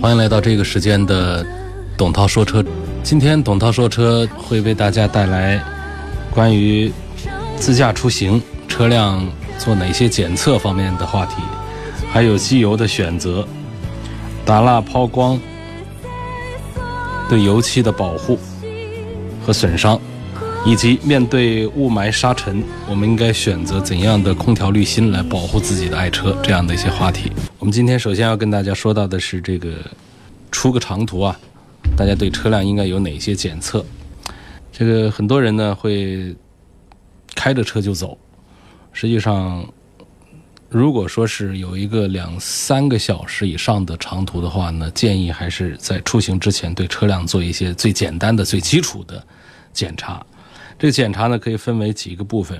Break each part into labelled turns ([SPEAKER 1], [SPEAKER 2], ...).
[SPEAKER 1] 欢迎来到这个时间的董涛说车。今天董涛说车会为大家带来关于自驾出行车辆做哪些检测方面的话题，还有机油的选择、打蜡抛光对油漆的保护和损伤，以及面对雾霾沙尘，我们应该选择怎样的空调滤芯来保护自己的爱车这样的一些话题。我们今天首先要跟大家说到的是这个出个长途啊，大家对车辆应该有哪些检测？这个很多人呢会开着车就走，实际上如果说是有一个两三个小时以上的长途的话呢，建议还是在出行之前对车辆做一些最简单的、最基础的检查。这个检查呢可以分为几个部分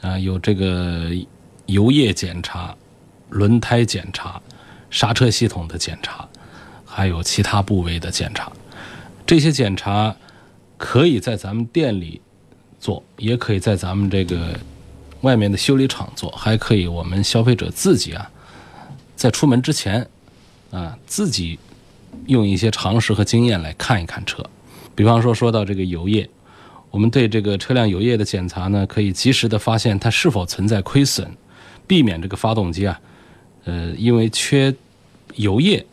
[SPEAKER 1] 啊，有这个油液检查。轮胎检查、刹车系统的检查，还有其他部位的检查。这些检查可以在咱们店里做，也可以在咱们这个外面的修理厂做，还可以我们消费者自己啊，在出门之前啊，自己用一些常识和经验来看一看车。比方说，说到这个油液，我们对这个车辆油液的检查呢，可以及时的发现它是否存在亏损，避免这个发动机啊。呃，因为缺油液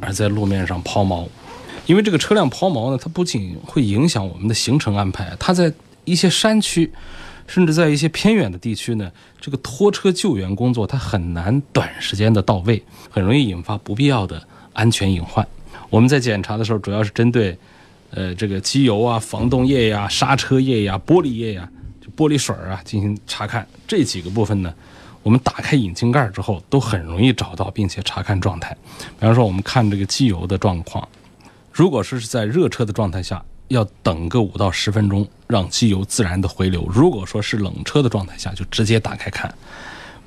[SPEAKER 1] 而在路面上抛锚，因为这个车辆抛锚呢，它不仅会影响我们的行程安排，它在一些山区，甚至在一些偏远的地区呢，这个拖车救援工作它很难短时间的到位，很容易引发不必要的安全隐患。我们在检查的时候，主要是针对呃这个机油啊、防冻液呀、刹车液呀、玻璃液呀、就玻璃水啊进行查看，这几个部分呢。我们打开引擎盖之后，都很容易找到并且查看状态。比方说，我们看这个机油的状况，如果说是在热车的状态下，要等个五到十分钟，让机油自然的回流；如果说是冷车的状态下，就直接打开看，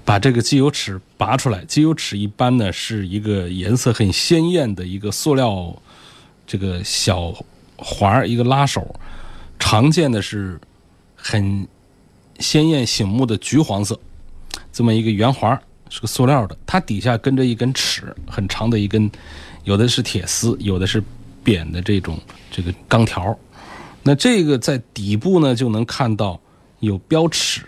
[SPEAKER 1] 把这个机油尺拔出来。机油尺一般呢是一个颜色很鲜艳的一个塑料这个小环一个拉手，常见的是很鲜艳醒目的橘黄色。这么一个圆环是个塑料的，它底下跟着一根尺，很长的一根，有的是铁丝，有的是扁的这种这个钢条。那这个在底部呢，就能看到有标尺，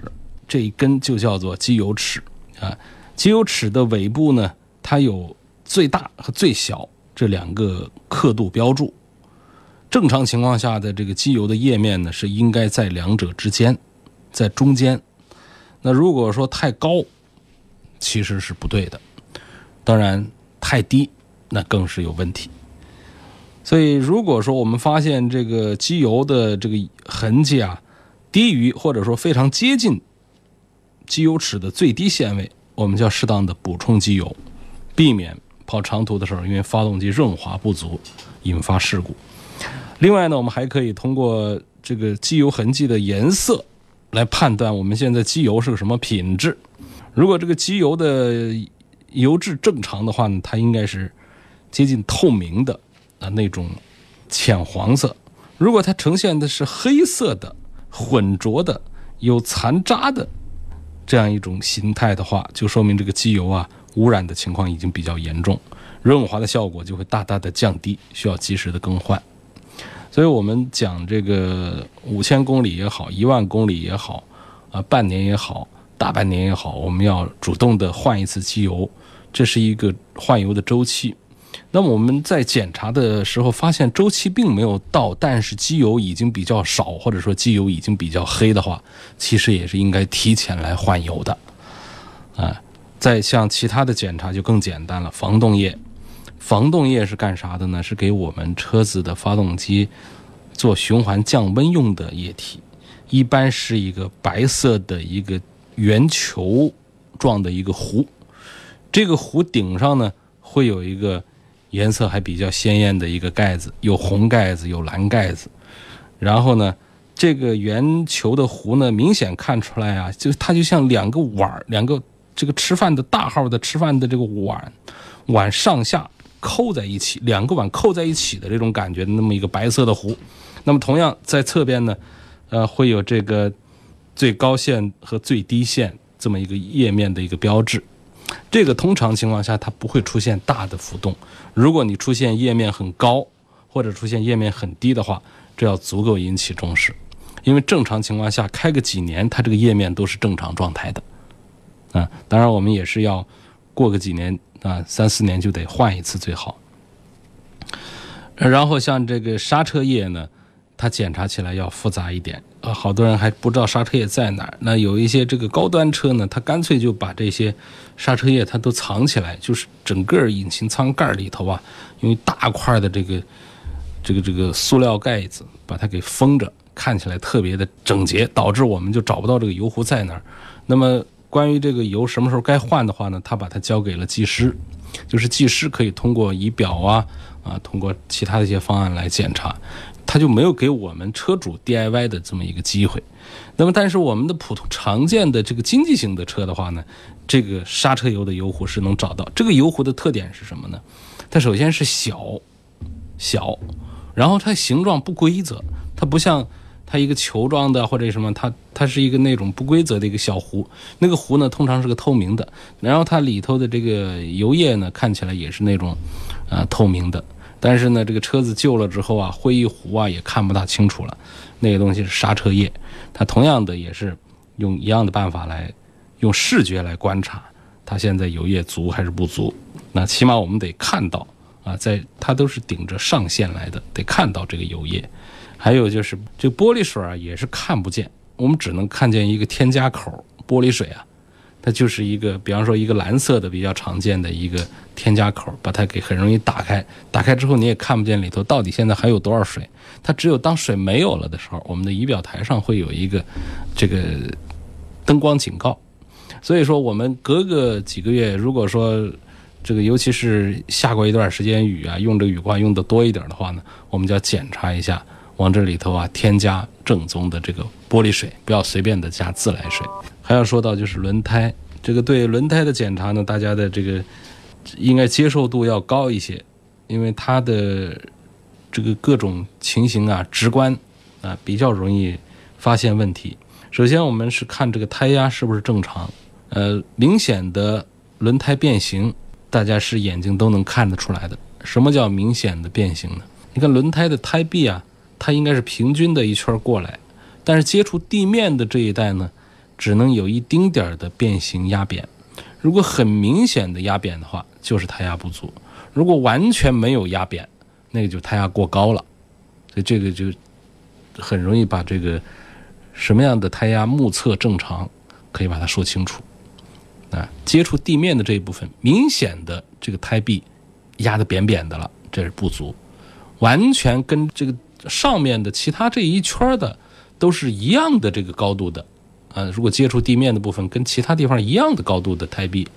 [SPEAKER 1] 这一根就叫做机油尺啊。机油尺的尾部呢，它有最大和最小这两个刻度标注。正常情况下的这个机油的液面呢，是应该在两者之间，在中间。那如果说太高，其实是不对的；当然太低，那更是有问题。所以，如果说我们发现这个机油的这个痕迹啊，低于或者说非常接近机油尺的最低限位，我们就要适当的补充机油，避免跑长途的时候因为发动机润滑不足引发事故。另外呢，我们还可以通过这个机油痕迹的颜色。来判断我们现在机油是个什么品质。如果这个机油的油质正常的话呢，它应该是接近透明的啊那种浅黄色。如果它呈现的是黑色的、浑浊的、有残渣的这样一种形态的话，就说明这个机油啊污染的情况已经比较严重，润滑的效果就会大大的降低，需要及时的更换。所以我们讲这个五千公里也好，一万公里也好，啊，半年也好，大半年也好，我们要主动的换一次机油，这是一个换油的周期。那么我们在检查的时候发现周期并没有到，但是机油已经比较少，或者说机油已经比较黑的话，其实也是应该提前来换油的。啊，再像其他的检查就更简单了，防冻液。防冻液是干啥的呢？是给我们车子的发动机做循环降温用的液体，一般是一个白色的一个圆球状的一个壶，这个壶顶上呢会有一个颜色还比较鲜艳的一个盖子，有红盖子，有蓝盖子。然后呢，这个圆球的壶呢，明显看出来啊，就它就像两个碗，两个这个吃饭的大号的吃饭的这个碗，碗上下扣在一起，两个碗扣在一起的这种感觉的那么一个白色的壶。那么同样在侧边呢，呃，会有这个最高线和最低线这么一个页面的一个标志。这个通常情况下它不会出现大的浮动。如果你出现页面很高或者出现页面很低的话，这要足够引起重视。因为正常情况下开个几年，它这个页面都是正常状态的。啊，当然我们也是要过个几年啊，三四年就得换一次最好。然后像这个刹车液呢，它检查起来要复杂一点。呃，好多人还不知道刹车液在哪儿。那有一些这个高端车呢，它干脆就把这些刹车液它都藏起来，就是整个引擎舱盖里头啊，用一大块的这个这个这个塑料盖子把它给封着，看起来特别的整洁，导致我们就找不到这个油壶在哪儿。那么关于这个油什么时候该换的话呢，他把它交给了技师，就是技师可以通过仪表啊啊，通过其他的一些方案来检查。他就没有给我们车主 DIY 的这么一个机会，那么但是我们的普通常见的这个经济型的车的话呢，这个刹车油的油壶是能找到。这个油壶的特点是什么呢？它首先是小，小，然后它形状不规则，它不像它一个球状的或者什么，它它是一个那种不规则的一个小壶。那个壶呢，通常是个透明的，然后它里头的这个油液呢，看起来也是那种啊透明的。但是呢，这个车子旧了之后啊，灰一糊啊，也看不大清楚了。那个东西是刹车液，它同样的也是用一样的办法来用视觉来观察它现在油液足还是不足。那起码我们得看到啊，在它都是顶着上限来的，得看到这个油液。还有就是这玻璃水啊，也是看不见，我们只能看见一个添加口，玻璃水啊。它就是一个，比方说一个蓝色的比较常见的一个添加口，把它给很容易打开。打开之后你也看不见里头到底现在还有多少水。它只有当水没有了的时候，我们的仪表台上会有一个这个灯光警告。所以说，我们隔个几个月，如果说这个尤其是下过一段时间雨啊，用这个雨刮用的多一点的话呢，我们就要检查一下，往这里头啊添加正宗的这个玻璃水，不要随便的加自来水。还要说到就是轮胎，这个对轮胎的检查呢，大家的这个应该接受度要高一些，因为它的这个各种情形啊，直观啊，比较容易发现问题。首先，我们是看这个胎压是不是正常，呃，明显的轮胎变形，大家是眼睛都能看得出来的。什么叫明显的变形呢？你看轮胎的胎壁啊，它应该是平均的一圈过来，但是接触地面的这一带呢？只能有一丁点儿的变形压扁，如果很明显的压扁的话，就是胎压不足；如果完全没有压扁，那个就胎压过高了。所以这个就很容易把这个什么样的胎压目测正常，可以把它说清楚。啊，接触地面的这一部分明显的这个胎壁压得扁扁的了，这是不足；完全跟这个上面的其他这一圈的都是一样的这个高度的。啊，如果接触地面的部分跟其他地方一样的高度的胎壁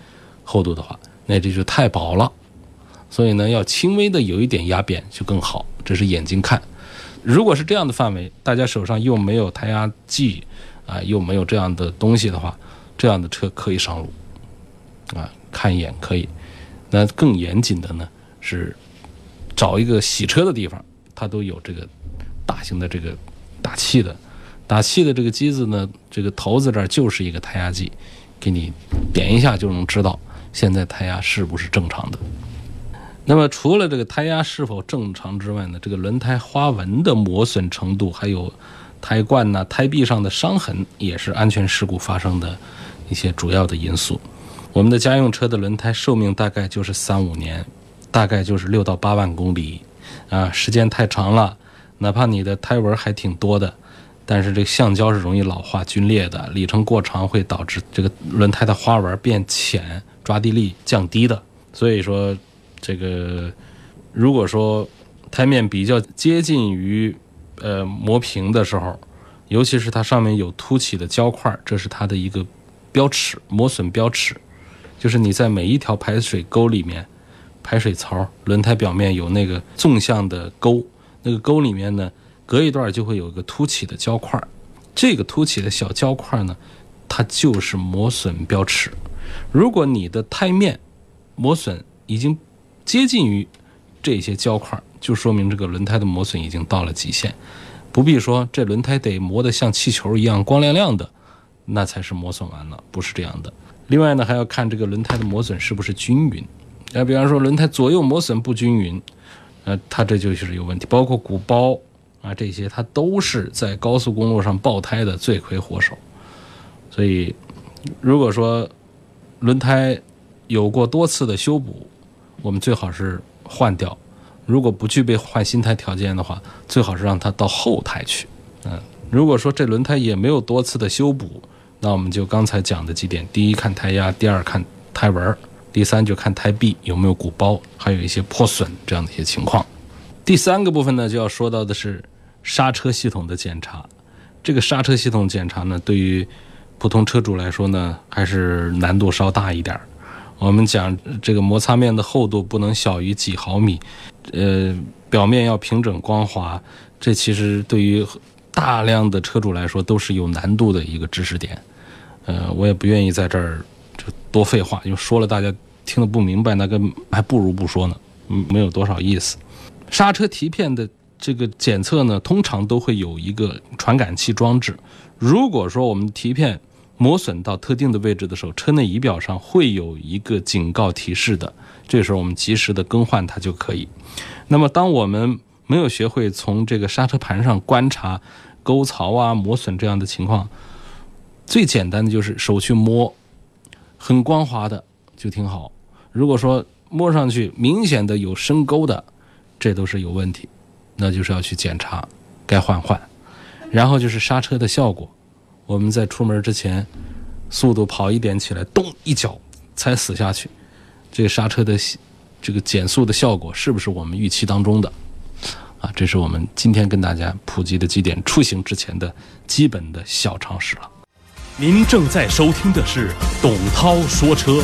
[SPEAKER 1] 厚度的话，那这就太薄了。所以呢，要轻微的有一点压扁就更好。这是眼睛看。如果是这样的范围，大家手上又没有胎压计啊，又没有这样的东西的话，这样的车可以上路啊，看一眼可以。那更严谨的呢，是找一个洗车的地方，它都有这个大型的这个打气的。打气的这个机子呢，这个头子这儿就是一个胎压计，给你点一下就能知道现在胎压是不是正常的。那么除了这个胎压是否正常之外呢，这个轮胎花纹的磨损程度，还有胎冠呐、胎壁上的伤痕，也是安全事故发生的一些主要的因素。我们的家用车的轮胎寿命大概就是三五年，大概就是六到八万公里啊，时间太长了，哪怕你的胎纹还挺多的。但是这个橡胶是容易老化、皲裂的，里程过长会导致这个轮胎的花纹变浅，抓地力降低的。所以说，这个如果说胎面比较接近于呃磨平的时候，尤其是它上面有凸起的胶块，这是它的一个标尺，磨损标尺，就是你在每一条排水沟里面、排水槽，轮胎表面有那个纵向的沟，那个沟里面呢，隔一段就会有一个凸起的胶块，这个凸起的小胶块呢，它就是磨损标尺。如果你的胎面磨损已经接近于这些胶块，就说明这个轮胎的磨损已经到了极限，不必说这轮胎得磨得像气球一样光亮亮的，那才是磨损完了，不是这样的。另外呢，还要看这个轮胎的磨损是不是均匀。那比方说轮胎左右磨损不均匀，那，它这就是有问题。包括鼓包啊这些，它都是在高速公路上爆胎的罪魁祸首。所以，如果说轮胎有过多次的修补，我们最好是换掉。如果不具备换新胎条件的话，最好是让它到后胎去。嗯，如果说这轮胎也没有多次的修补，那我们就刚才讲的几点：第一，看胎压；第二，看胎纹。第三就看胎壁有没有鼓包，还有一些破损这样的一些情况。第三个部分呢，就要说到的是刹车系统的检查。这个刹车系统检查呢，对于普通车主来说呢，还是难度稍大一点儿。我们讲这个摩擦面的厚度不能小于几毫米，呃，表面要平整光滑，这其实对于大量的车主来说都是有难度的一个知识点。呃，我也不愿意在这儿。多废话，因为说了大家听得不明白，那个还不如不说呢，没有多少意思。刹车蹄片的这个检测呢，通常都会有一个传感器装置。如果说我们蹄片磨损到特定的位置的时候，车内仪表上会有一个警告提示的，这时候我们及时的更换它就可以。那么，当我们没有学会从这个刹车盘上观察沟槽啊磨损这样的情况，最简单的就是手去摸。很光滑的就挺好。如果说摸上去明显的有深沟的，这都是有问题，那就是要去检查，该换换。然后就是刹车的效果，我们在出门之前，速度跑一点起来，咚一脚才死下去，这个刹车的这个减速的效果是不是我们预期当中的？啊，这是我们今天跟大家普及的几点出行之前的基本的小常识了。
[SPEAKER 2] 您正在收听的是董涛说车。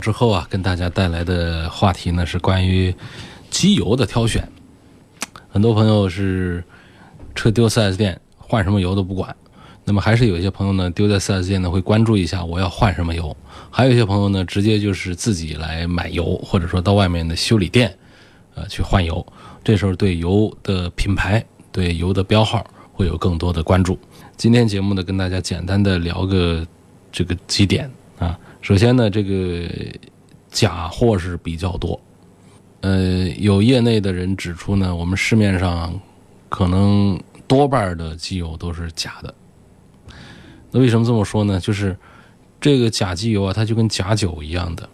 [SPEAKER 1] 之后啊，跟大家带来的话题呢是关于机油的挑选。很多朋友是车丢 4S 店换什么油都不管，那么还是有一些朋友呢丢在 4S 店呢会关注一下我要换什么油，还有一些朋友呢直接就是自己来买油，或者说到外面的修理店呃去换油。这时候对油的品牌、对油的标号会有更多的关注。今天节目呢，跟大家简单的聊个这个几点啊。首先呢，这个假货是比较多，呃，有业内的人指出呢，我们市面上可能多半的机油都是假的。那为什么这么说呢？就是这个假机油啊，它就跟假酒一样的。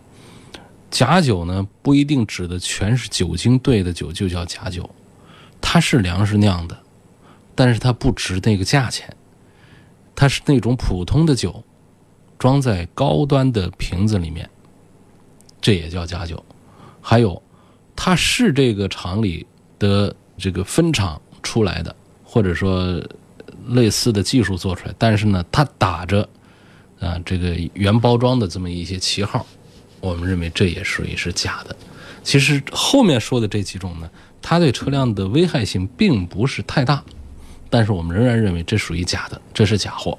[SPEAKER 1] 假酒呢，不一定指的全是酒精兑的酒就叫假酒，它是粮食酿的，但是它不值那个价钱。它是那种普通的酒，装在高端的瓶子里面，这也叫假酒。还有，它是这个厂里的这个分厂出来的，或者说类似的技术做出来，但是呢，它打着啊这个原包装的这么一些旗号，我们认为这也属于是假的。其实后面说的这几种呢，它对车辆的危害性并不是太大。但是我们仍然认为这属于假的，这是假货。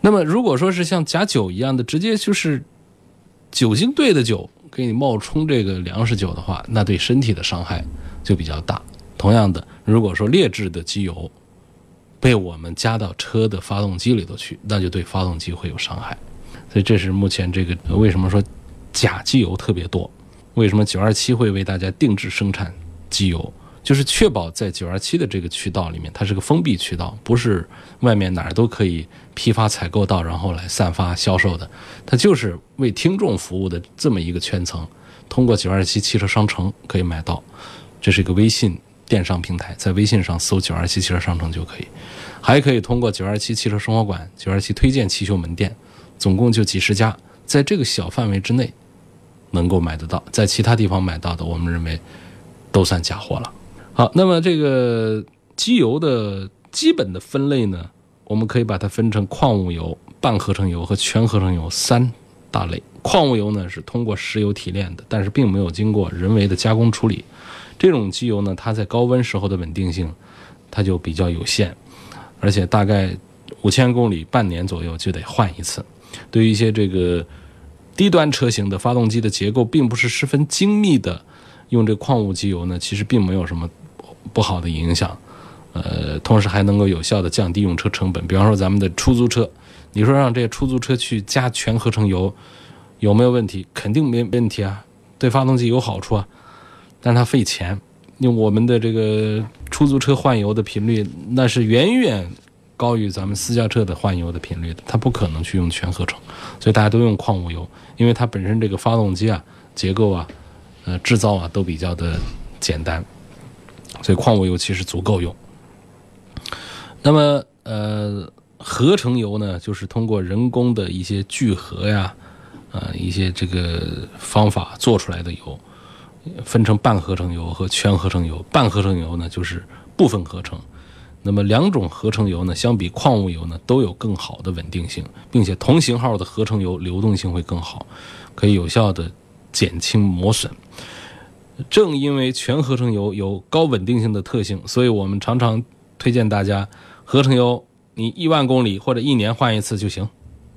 [SPEAKER 1] 那么如果说是像假酒一样的，直接就是酒精兑的酒给你冒充这个粮食酒的话，那对身体的伤害就比较大。同样的，如果说劣质的机油被我们加到车的发动机里头去，那就对发动机会有伤害。所以这是目前这个为什么说假机油特别多？为什么九二七会为大家定制生产机油？就是确保在九二七的这个渠道里面，它是个封闭渠道，不是外面哪儿都可以批发采购到，然后来散发销售的。它就是为听众服务的这么一个圈层，通过九二七汽车商城可以买到。这是一个微信电商平台，在微信上搜九二七汽车商城就可以，还可以通过九二七汽车生活馆、九二七推荐汽修门店，总共就几十家，在这个小范围之内能够买得到，在其他地方买到的，我们认为都算假货了。好，那么这个机油的基本的分类呢，我们可以把它分成矿物油、半合成油和全合成油三大类。矿物油呢是通过石油提炼的，但是并没有经过人为的加工处理。这种机油呢，它在高温时候的稳定性，它就比较有限，而且大概五千公里、半年左右就得换一次。对于一些这个低端车型的发动机的结构并不是十分精密的，用这矿物机油呢，其实并没有什么不好的影响。呃，同时还能够有效的降低用车成本。比方说咱们的出租车，你说让这些出租车去加全合成油，有没有问题？肯定没问题啊，对发动机有好处啊，但是它费钱。用我们的这个出租车换油的频率，那是远远高于咱们私家车的换油的频率的，它不可能去用全合成，所以大家都用矿物油，因为它本身这个发动机啊、结构啊、呃制造啊都比较的简单，所以矿物油其实足够用。那么，呃，合成油呢，就是通过人工的一些聚合呀，呃，一些这个方法做出来的油，分成半合成油和全合成油。半合成油呢，就是部分合成。那么两种合成油呢，相比矿物油呢，都有更好的稳定性，并且同型号的合成油流动性会更好，可以有效的减轻磨损。正因为全合成油有高稳定性的特性，所以我们常常推荐大家。合成油，你一万公里或者一年换一次就行，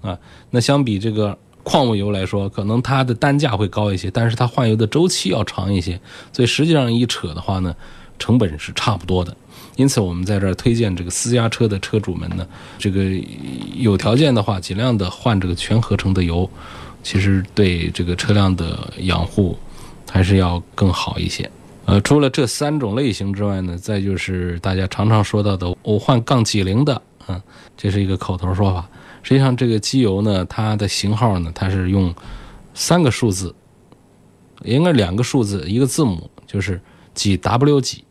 [SPEAKER 1] 啊，那相比这个矿物油来说，可能它的单价会高一些，但是它换油的周期要长一些，所以实际上一扯的话呢，成本是差不多的。因此，我们在这儿推荐这个私家车的车主们呢，这个有条件的话，尽量的换这个全合成的油，其实对这个车辆的养护还是要更好一些。呃，除了这三种类型之外呢，再就是大家常常说到的“我换杠几零”的，嗯，这是一个口头说法。实际上，这个机油呢，它的型号呢，它是用三个数字，应该两个数字，一个字母，就是几 W 几，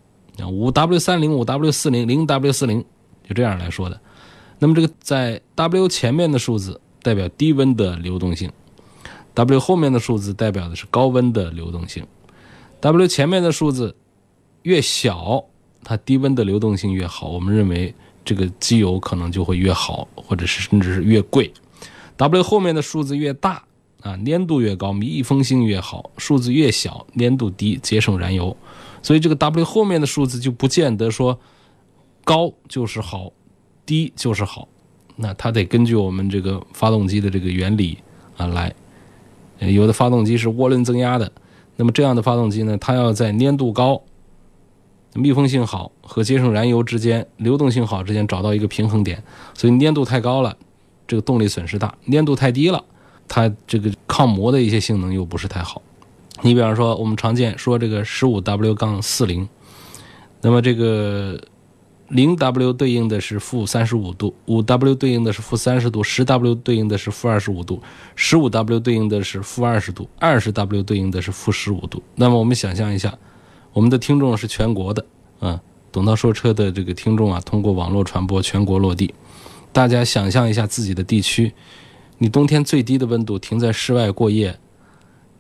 [SPEAKER 1] 五 W 三零、五 W 四零、零 W 四零，就这样来说的。那么这个在 W 前面的数字代表低温的流动性，W 后面的数字代表的是高温的流动性。W 前面的数字越小，它低温的流动性越好。我们认为这个机油可能就会越好，或者是甚至是越贵。W 后面的数字越大啊，粘度越高，密封性越好；数字越小，粘度低，节省燃油。所以这个 W 后面的数字就不见得说高就是好，低就是好。那它得根据我们这个发动机的这个原理啊来。有的发动机是涡轮增压的。那么这样的发动机呢，它要在粘度高、密封性好和节省燃油之间、流动性好之间找到一个平衡点。所以粘度太高了，这个动力损失大；粘度太低了，它这个抗磨的一些性能又不是太好。你比方说，我们常见说这个十五 W 杠四零，那么这个。零 W 对应的是负三十五度，五 W 对应的是负三十度，十 W 对应的是负二十五度，十五 W 对应的是负二十度，二十 W 对应的是负十五度。那么我们想象一下，我们的听众是全国的，啊，懂涛说车的这个听众啊，通过网络传播全国落地。大家想象一下自己的地区，你冬天最低的温度停在室外过夜，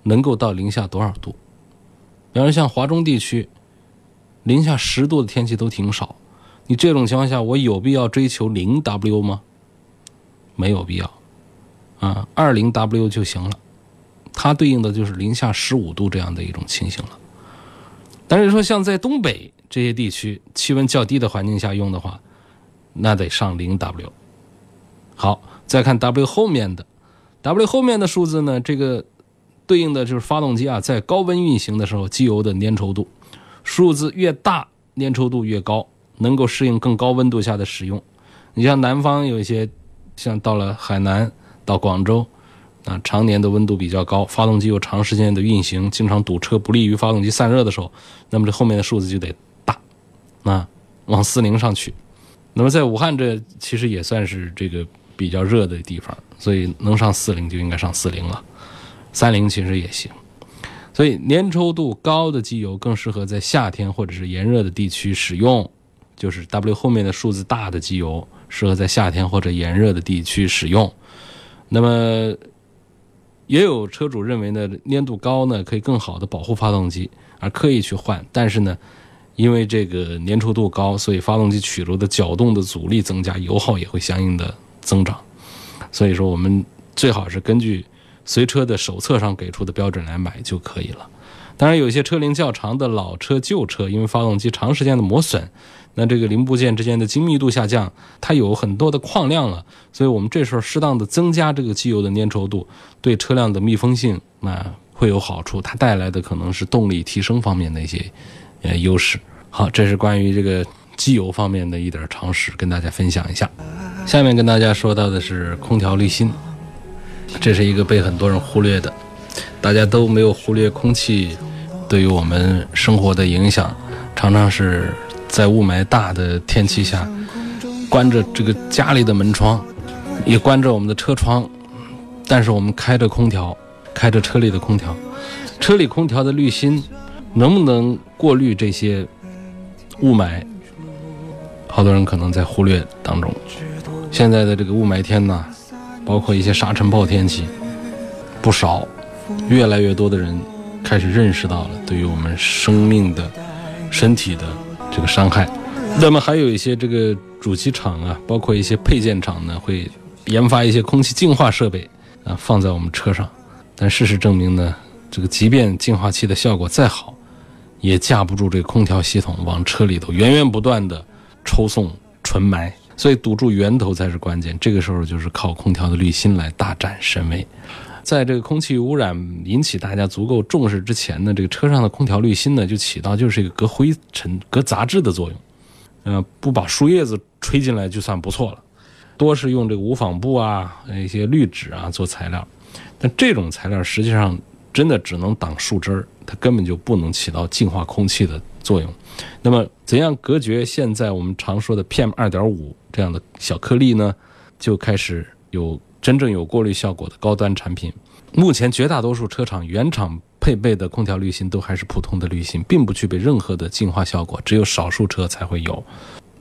[SPEAKER 1] 能够到零下多少度？比方说像华中地区，零下十度的天气都挺少。你这种情况下，我有必要追求零 W 吗？没有必要，啊，二零 W 就行了。它对应的就是零下十五度这样的一种情形了。但是说像在东北这些地区，气温较低的环境下用的话，那得上零 W。好，再看 W 后面的，W 后面的数字呢，这个对应的就是发动机啊，在高温运行的时候，机油的粘稠度，数字越大，粘稠度越高。能够适应更高温度下的使用，你像南方有一些，像到了海南、到广州，啊，常年的温度比较高，发动机又长时间的运行，经常堵车，不利于发动机散热的时候，那么这后面的数字就得大，啊，往四零上去。那么在武汉这其实也算是这个比较热的地方，所以能上四零就应该上四零了，三零其实也行。所以粘稠度高的机油更适合在夏天或者是炎热的地区使用。就是 W 后面的数字大的机油，适合在夏天或者炎热的地区使用。那么，也有车主认为呢，粘度高呢可以更好的保护发动机，而刻意去换。但是呢，因为这个粘稠度高，所以发动机曲轴的搅动的阻力增加，油耗也会相应的增长。所以说，我们最好是根据随车的手册上给出的标准来买就可以了。当然，有些车龄较长的老车、旧车，因为发动机长时间的磨损，那这个零部件之间的精密度下降，它有很多的矿量了，所以我们这时候适当的增加这个机油的粘稠度，对车辆的密封性那会有好处，它带来的可能是动力提升方面的一些呃优势。好，这是关于这个机油方面的一点常识，跟大家分享一下。下面跟大家说到的是空调滤芯，这是一个被很多人忽略的。大家都没有忽略空气对于我们生活的影响，常常是在雾霾大的天气下，关着这个家里的门窗，也关着我们的车窗，但是我们开着空调，开着车里的空调，车里空调的滤芯能不能过滤这些雾霾？好多人可能在忽略当中。现在的这个雾霾天呢，包括一些沙尘暴天气，不少。越来越多的人开始认识到了对于我们生命的、身体的这个伤害。那么还有一些这个主机厂啊，包括一些配件厂呢，会研发一些空气净化设备啊，放在我们车上。但事实证明呢，这个即便净化器的效果再好，也架不住这空调系统往车里头源源不断的抽送纯霾。所以堵住源头才是关键。这个时候就是靠空调的滤芯来大展神威。在这个空气污染引起大家足够重视之前呢，这个车上的空调滤芯呢，就起到就是一个隔灰尘、隔杂质的作用。呃，不把树叶子吹进来就算不错了。多是用这个无纺布啊、一些滤纸啊做材料，但这种材料实际上真的只能挡树枝儿，它根本就不能起到净化空气的作用。那么，怎样隔绝现在我们常说的 PM 二点五这样的小颗粒呢？就开始有。真正有过滤效果的高端产品，目前绝大多数车厂原厂配备的空调滤芯都还是普通的滤芯，并不具备任何的净化效果，只有少数车才会有。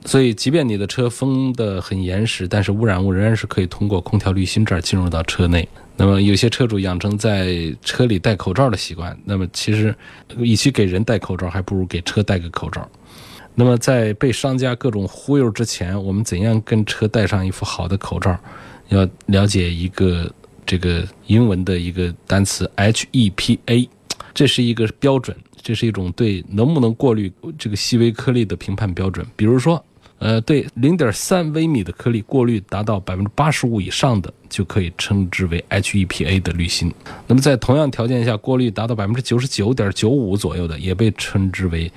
[SPEAKER 1] 所以，即便你的车封得很严实，但是污染物仍然是可以通过空调滤芯这儿进入到车内。那么，有些车主养成在车里戴口罩的习惯，那么其实与其给人戴口罩，还不如给车戴个口罩。那么，在被商家各种忽悠之前，我们怎样跟车戴上一副好的口罩？要了解一个这个英文的一个单词 HEPA，这是一个标准，这是一种对能不能过滤这个细微颗粒的评判标准。比如说，呃，对零点三微米的颗粒过滤达到百分之八十五以上的，就可以称之为 HEPA 的滤芯。那么在同样条件下，过滤达到百分之九十九点九五左右的，也被称之为。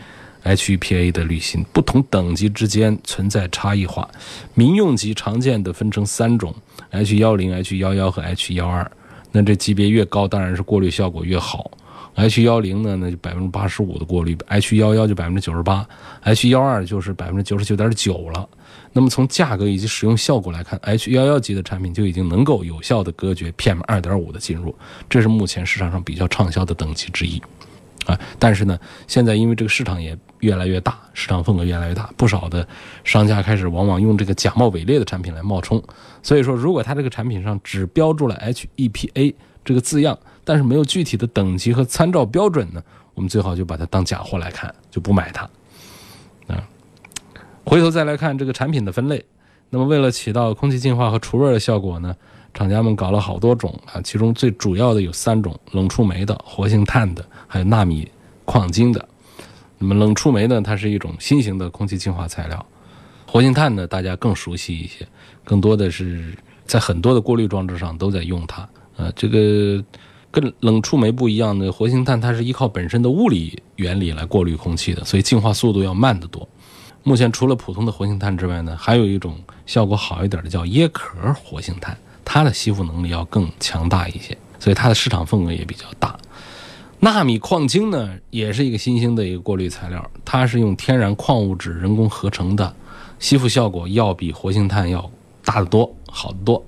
[SPEAKER 1] HEPA 的滤芯不同等级之间存在差异化，民用级常见的分成三种：H 幺零、H 幺幺和 H 幺二。那这级别越高，当然是过滤效果越好。H 幺零呢，那就百分之八十五的过滤；H 幺幺就百分之九十八；H 幺二就是百分之九十九点九了。那么从价格以及使用效果来看，H 幺幺级的产品就已经能够有效的隔绝 PM 二点五的进入，这是目前市场上比较畅销的等级之一。啊，但是呢，现在因为这个市场也越来越大，市场份额越来越大，不少的商家开始往往用这个假冒伪劣的产品来冒充。所以说，如果它这个产品上只标注了 HEPA 这个字样，但是没有具体的等级和参照标准呢，我们最好就把它当假货来看，就不买它。啊，回头再来看这个产品的分类，那么为了起到空气净化和除味的效果呢？厂家们搞了好多种啊，其中最主要的有三种：冷触媒的、活性炭的，还有纳米矿晶的。那么冷触媒呢，它是一种新型的空气净化材料；活性炭呢，大家更熟悉一些，更多的是在很多的过滤装置上都在用它。呃，这个跟冷触媒不一样的，活性炭它是依靠本身的物理原理来过滤空气的，所以净化速度要慢得多。目前除了普通的活性炭之外呢，还有一种效果好一点的叫椰壳活性炭。它的吸附能力要更强大一些，所以它的市场份额也比较大。纳米矿晶呢，也是一个新兴的一个过滤材料，它是用天然矿物质人工合成的，吸附效果要比活性炭要大得多，好得多，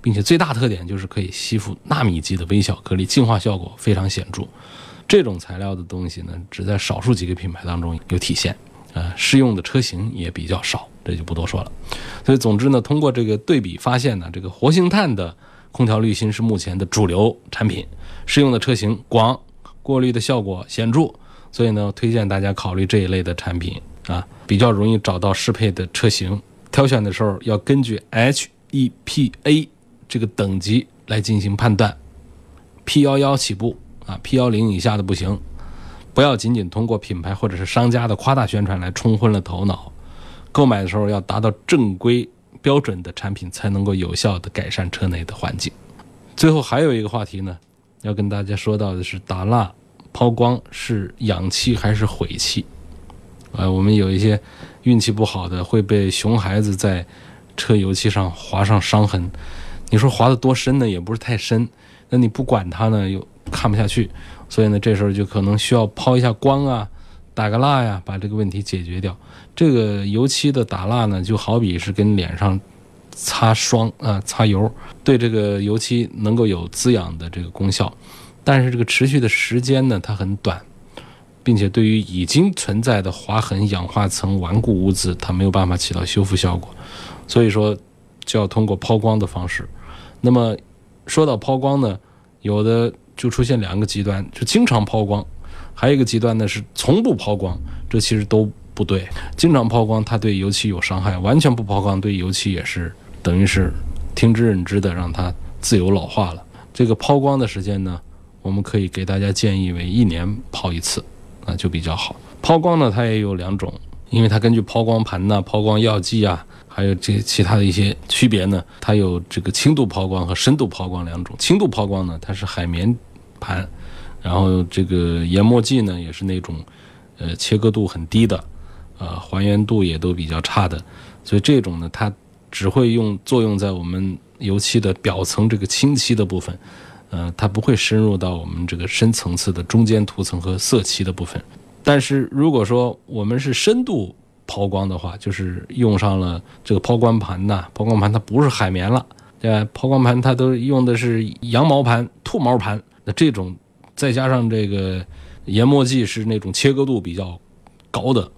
[SPEAKER 1] 并且最大特点就是可以吸附纳米级的微小颗粒，净化效果非常显著。这种材料的东西呢，只在少数几个品牌当中有体现，呃，适用的车型也比较少。这就不多说了，所以总之呢，通过这个对比发现呢，这个活性炭的空调滤芯是目前的主流产品，适用的车型广，过滤的效果显著，所以呢，推荐大家考虑这一类的产品啊，比较容易找到适配的车型。挑选的时候要根据 HEPA 这个等级来进行判断，P 幺幺起步啊，P 幺零以下的不行。不要仅仅通过品牌或者是商家的夸大宣传来冲昏了头脑，购买的时候要达到正规标准的产品，才能够有效的改善车内的环境。最后还有一个话题呢，要跟大家说到的是打蜡抛光是养漆还是毁漆？呃，我们有一些运气不好的会被熊孩子在车油漆上划上伤痕，你说划得多深呢？也不是太深，那你不管它呢，又看不下去。所以呢，这时候就可能需要抛一下光啊，打个蜡呀，把这个问题解决掉。这个油漆的打蜡呢，就好比是跟脸上擦霜啊、擦油，对这个油漆能够有滋养的这个功效，但是这个持续的时间呢，它很短，并且对于已经存在的划痕、氧化层、顽固污渍，它没有办法起到修复效果。所以说，就要通过抛光的方式。那么说到抛光呢，有的。就出现两个极端，就经常抛光，还有一个极端呢是从不抛光，这其实都不对。经常抛光，它对油漆有伤害；完全不抛光，对油漆也是等于是听之任之的，让它自由老化了。这个抛光的时间呢，我们可以给大家建议为一年抛一次，啊就比较好。抛光呢，它也有两种，因为它根据抛光盘呐、抛光药剂啊。还有这其他的一些区别呢？它有这个轻度抛光和深度抛光两种。轻度抛光呢，它是海绵盘，然后这个研磨剂呢也是那种，呃，切割度很低的，呃，还原度也都比较差的。所以这种呢，它只会用作用在我们油漆的表层这个清漆的部分，呃，它不会深入到我们这个深层次的中间涂层和色漆的部分。但是如果说我们是深度，抛光的话，就是用上了这个抛光盘呐。抛光盘它不是海绵了，对吧？抛光盘它都用的是羊毛盘、兔毛盘。那这种再加上这个研磨剂是那种切割度比较高的，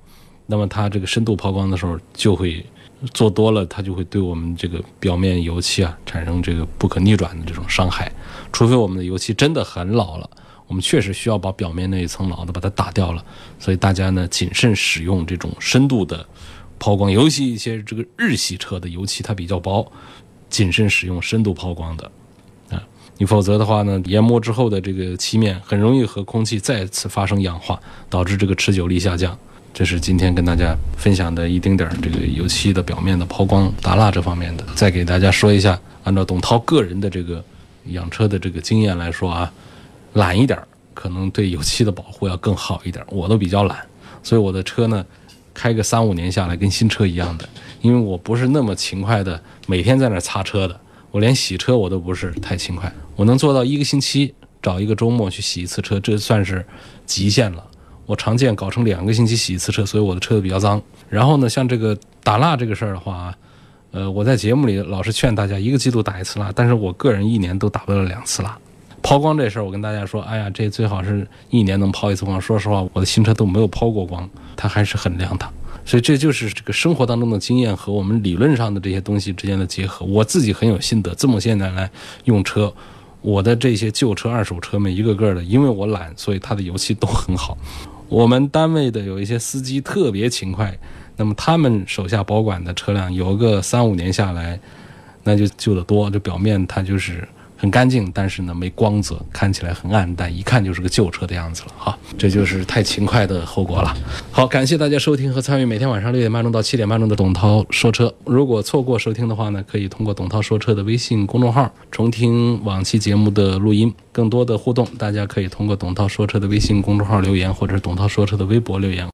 [SPEAKER 1] 那么它这个深度抛光的时候就会做多了，它就会对我们这个表面油漆啊产生这个不可逆转的这种伤害。除非我们的油漆真的很老了。我们确实需要把表面那一层老的把它打掉了，所以大家呢谨慎使用这种深度的抛光，尤其一些这个日系车的油漆它比较薄，谨慎使用深度抛光的，你否则的话呢，研磨之后的这个漆面很容易和空气再次发生氧化，导致这个持久力下降。这是今天跟大家分享的一丁点儿这个油漆的表面的抛光打蜡这方面的。再给大家说一下，按照董涛个人的这个养车的这个经验来说啊。懒一点儿可能对油漆的保护要更好一点我都比较懒，所以我的车呢，开个三五年下来跟新车一样的。因为我不是那么勤快的，每天在那擦车的。我连洗车我都不是太勤快，我能做到一个星期找一个周末去洗一次车，这算是极限了。我常见搞成两个星期洗一次车，所以我的车子比较脏。然后呢，像这个打蜡这个事儿的话，呃，我在节目里老是劝大家一个季度打一次蜡，但是我个人一年都打不了两次蜡。抛光这事儿，我跟大家说，哎呀，这最好是一年能抛一次光。说实话，我的新车都没有抛过光，它还是很亮堂。所以这就是这个生活当中的经验和我们理论上的这些东西之间的结合。我自己很有心得，这么些年来用车，我的这些旧车、二手车们一个个的，因为我懒，所以它的油漆都很好。我们单位的有一些司机特别勤快，那么他们手下保管的车辆有个三五年下来，那就旧的多，这表面它就是。很干净，但是呢没光泽，看起来很暗淡，一看就是个旧车的样子了哈。这就是太勤快的后果了。好，感谢大家收听和参与每天晚上六点半钟到七点半钟的董涛说车。如果错过收听的话呢，可以通过董涛说车的微信公众号重听往期节目的录音。更多的互动，大家可以通过董涛说车的微信公众号留言，或者是董涛说车的微博留言。